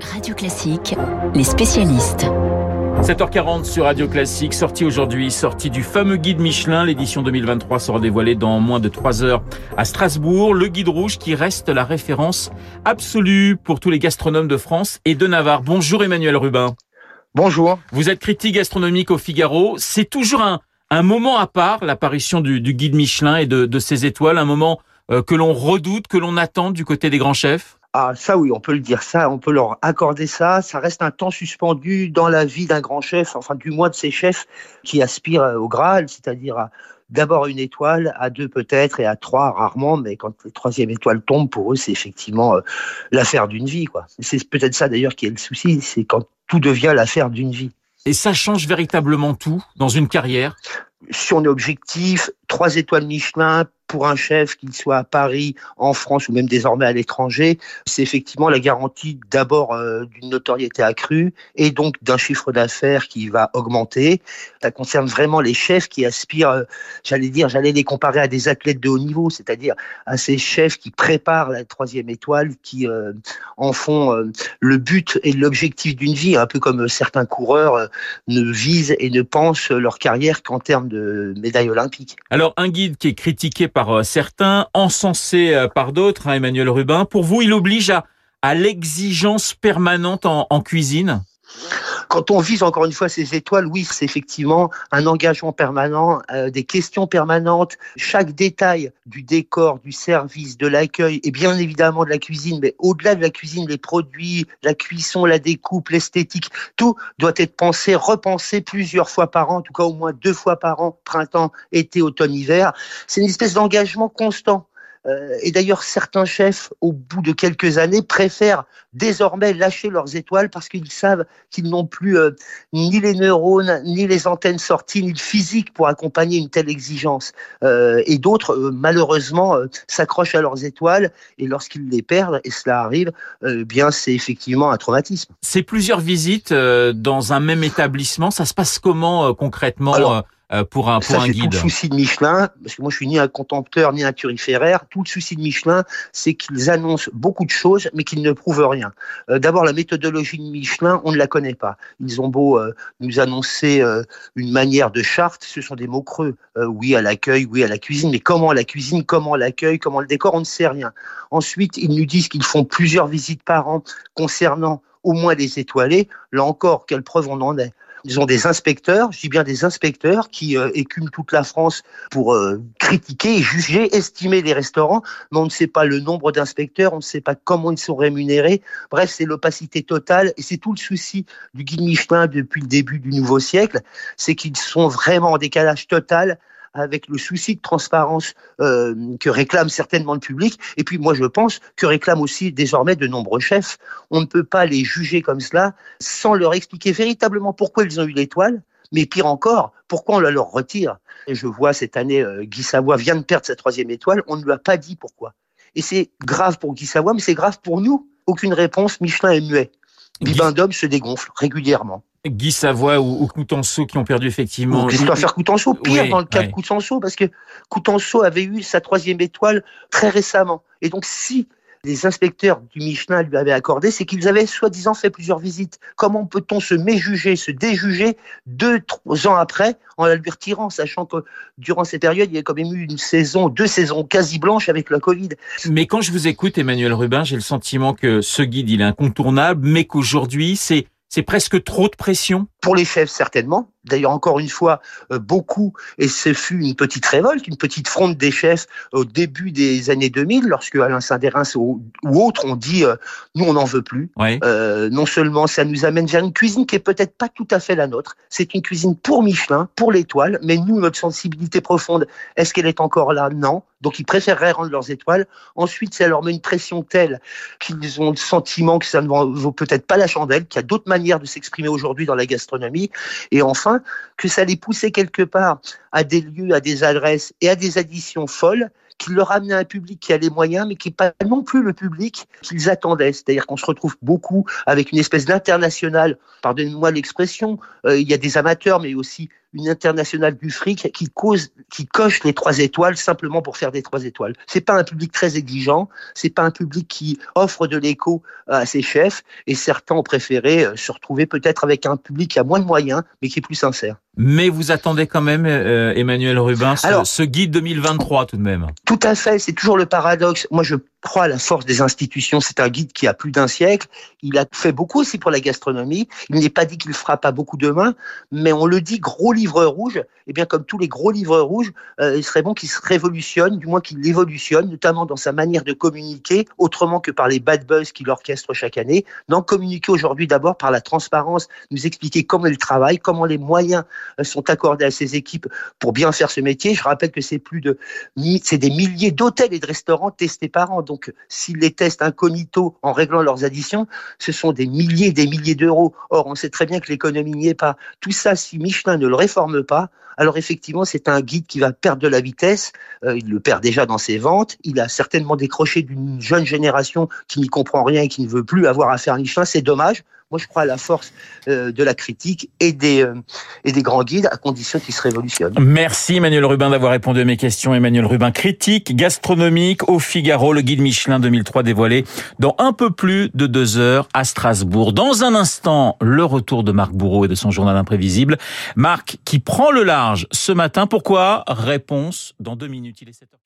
Radio Classique, les spécialistes. 7h40 sur Radio Classique, sorti aujourd'hui, sortie du fameux guide Michelin. L'édition 2023 sera dévoilée dans moins de 3 heures à Strasbourg. Le guide rouge qui reste la référence absolue pour tous les gastronomes de France et de Navarre. Bonjour Emmanuel Rubin. Bonjour. Vous êtes critique gastronomique au Figaro. C'est toujours un, un moment à part, l'apparition du, du, guide Michelin et de, de ses étoiles, un moment euh, que l'on redoute, que l'on attend du côté des grands chefs? Ah, ça oui, on peut le dire ça, on peut leur accorder ça. Ça reste un temps suspendu dans la vie d'un grand chef, enfin du moins de ces chefs qui aspirent euh, au Graal, c'est-à-dire à d'abord une étoile, à deux peut-être et à trois rarement, mais quand la troisième étoile tombe, pour eux, c'est effectivement euh, l'affaire d'une vie. quoi. C'est peut-être ça d'ailleurs qui est le souci, c'est quand tout devient l'affaire d'une vie. Et ça change véritablement tout dans une carrière? Si on est objectif, trois étoiles Michelin, pour un chef, qu'il soit à Paris, en France ou même désormais à l'étranger, c'est effectivement la garantie d'abord euh, d'une notoriété accrue et donc d'un chiffre d'affaires qui va augmenter. Ça concerne vraiment les chefs qui aspirent, euh, j'allais dire, j'allais les comparer à des athlètes de haut niveau, c'est-à-dire à ces chefs qui préparent la troisième étoile, qui euh, en font le but et l'objectif d'une vie, un peu comme certains coureurs ne visent et ne pensent leur carrière qu'en termes de médailles olympiques. Alors un guide qui est critiqué par euh, certains, encensé euh, par d'autres, hein, Emmanuel Rubin. Pour vous, il oblige à, à l'exigence permanente en, en cuisine? Quand on vise encore une fois ces étoiles, oui, c'est effectivement un engagement permanent, euh, des questions permanentes. Chaque détail du décor, du service, de l'accueil et bien évidemment de la cuisine, mais au-delà de la cuisine, les produits, la cuisson, la découpe, l'esthétique, tout doit être pensé, repensé plusieurs fois par an, en tout cas au moins deux fois par an, printemps, été, automne, hiver. C'est une espèce d'engagement constant. Euh, et d'ailleurs, certains chefs, au bout de quelques années, préfèrent désormais lâcher leurs étoiles parce qu'ils savent qu'ils n'ont plus euh, ni les neurones, ni les antennes sorties, ni le physique pour accompagner une telle exigence. Euh, et d'autres, malheureusement, s'accrochent à leurs étoiles et lorsqu'ils les perdent, et cela arrive, bien c'est effectivement un traumatisme. C'est plusieurs visites dans un même établissement. Ça se passe comment concrètement pour un, pour un guide. Tout le souci de Michelin, parce que moi je suis ni un contempteur ni un turiféraire, tout le souci de Michelin, c'est qu'ils annoncent beaucoup de choses, mais qu'ils ne prouvent rien. Euh, d'abord, la méthodologie de Michelin, on ne la connaît pas. Ils ont beau euh, nous annoncer une manière de charte, ce sont des mots creux. oui à l'accueil, oui à la cuisine, mais comment la cuisine, comment l'accueil, comment le décor, on ne sait rien. Ensuite, ils nous disent qu'ils font plusieurs visites par an concernant au moins des étoilés. Là encore, quelle preuve on en est ils ont des inspecteurs, je dis bien des inspecteurs qui euh, écument toute la France pour euh, critiquer, juger, estimer les restaurants, mais on ne sait pas le nombre d'inspecteurs, on ne sait pas comment ils sont rémunérés. Bref, c'est l'opacité totale et c'est tout le souci du guide Michelin depuis le début du nouveau siècle, c'est qu'ils sont vraiment en décalage total avec le souci de transparence euh, que réclame certainement le public. Et puis moi, je pense que réclament aussi désormais de nombreux chefs. On ne peut pas les juger comme cela sans leur expliquer véritablement pourquoi ils ont eu l'étoile. Mais pire encore, pourquoi on la leur retire Et je vois cette année, euh, Guy Savoie vient de perdre sa troisième étoile, on ne lui a pas dit pourquoi. Et c'est grave pour Guy Savoie, mais c'est grave pour nous. Aucune réponse, Michelin est muet. Bibendum se dégonfle régulièrement. Guy Savoie ou, ou Coutenceau qui ont perdu effectivement. Christopher Coutenceau, pire dans le cas de Coutenceau, parce que Coutenceau avait eu sa troisième étoile très récemment. Et donc, si les inspecteurs du Michelin lui avaient accordé, c'est qu'ils avaient soi-disant fait plusieurs visites. Comment peut-on se méjuger, se déjuger deux, trois ans après en la lui retirant, sachant que durant ces périodes, il y a quand même eu une saison, deux saisons quasi blanches avec la Covid. Mais quand je vous écoute, Emmanuel Rubin, j'ai le sentiment que ce guide, il est incontournable, mais qu'aujourd'hui, c'est c'est presque trop de pression? Pour les chefs, certainement. D'ailleurs, encore une fois, euh, beaucoup, et ce fut une petite révolte, une petite fronde des chefs au début des années 2000, lorsque Alain Saint-Dérins ou, autres ont dit euh, nous, on n'en veut plus. Euh, non seulement ça nous amène vers une cuisine qui est peut-être pas tout à fait la nôtre, c'est une cuisine pour Michelin, pour l'étoile, mais nous, notre sensibilité profonde, est-ce qu'elle est encore là? Non. Donc, ils préféreraient rendre leurs étoiles. Ensuite, ça leur met une pression telle qu'ils ont le sentiment que ça ne vaut peut-être pas la chandelle, qu'il y a d'autres manières de s'exprimer aujourd'hui dans la gastronomie. Et enfin, que ça les poussait quelque part à des lieux, à des adresses et à des additions folles qui leur amenaient un public qui a les moyens, mais qui n'est pas non plus le public qu'ils attendaient. C'est-à-dire qu'on se retrouve beaucoup avec une espèce d'international, pardonnez-moi l'expression, euh, il y a des amateurs, mais aussi une internationale du fric qui cause, qui coche les trois étoiles simplement pour faire des trois étoiles. C'est pas un public très exigeant, c'est pas un public qui offre de l'écho à ses chefs, et certains ont préféré euh, se retrouver peut-être avec un public qui a moins de moyens, mais qui est plus sincère. Mais vous attendez quand même, euh, Emmanuel Rubin, ce, ce guide 2023 tout de même. Tout à fait, c'est toujours le paradoxe. Moi, je crois à la force des institutions. C'est un guide qui a plus d'un siècle. Il a fait beaucoup aussi pour la gastronomie. Il n'est pas dit qu'il fera pas beaucoup demain, mais on le dit, gros livre rouge. Eh bien, comme tous les gros livres rouges, euh, il serait bon qu'il se révolutionne, du moins qu'il évolutionne, notamment dans sa manière de communiquer, autrement que par les bad buzz qu'il orchestre chaque année. Non, communiquer aujourd'hui d'abord par la transparence, nous expliquer comment il travaille, comment les moyens euh, sont accordés à ses équipes pour bien faire ce métier. Je rappelle que c'est plus de, c'est des milliers d'hôtels et de restaurants testés par an. Donc, s'ils les testent incognito en réglant leurs additions, ce sont des milliers et des milliers d'euros. Or, on sait très bien que l'économie n'y est pas. Tout ça, si Michelin ne le réforme pas, alors effectivement, c'est un guide qui va perdre de la vitesse. Euh, il le perd déjà dans ses ventes. Il a certainement décroché d'une jeune génération qui n'y comprend rien et qui ne veut plus avoir affaire à Michelin. C'est dommage. Moi, je crois à la force euh, de la critique et des, euh, et des grands guides à condition qu'ils se révolutionnent. Merci Emmanuel Rubin d'avoir répondu à mes questions. Emmanuel Rubin, critique gastronomique au Figaro, le guide Michelin 2003 dévoilé dans un peu plus de deux heures à Strasbourg. Dans un instant, le retour de Marc Bourreau et de son journal imprévisible. Marc qui prend le large ce matin. Pourquoi? Réponse dans deux minutes. Il est 7 heures.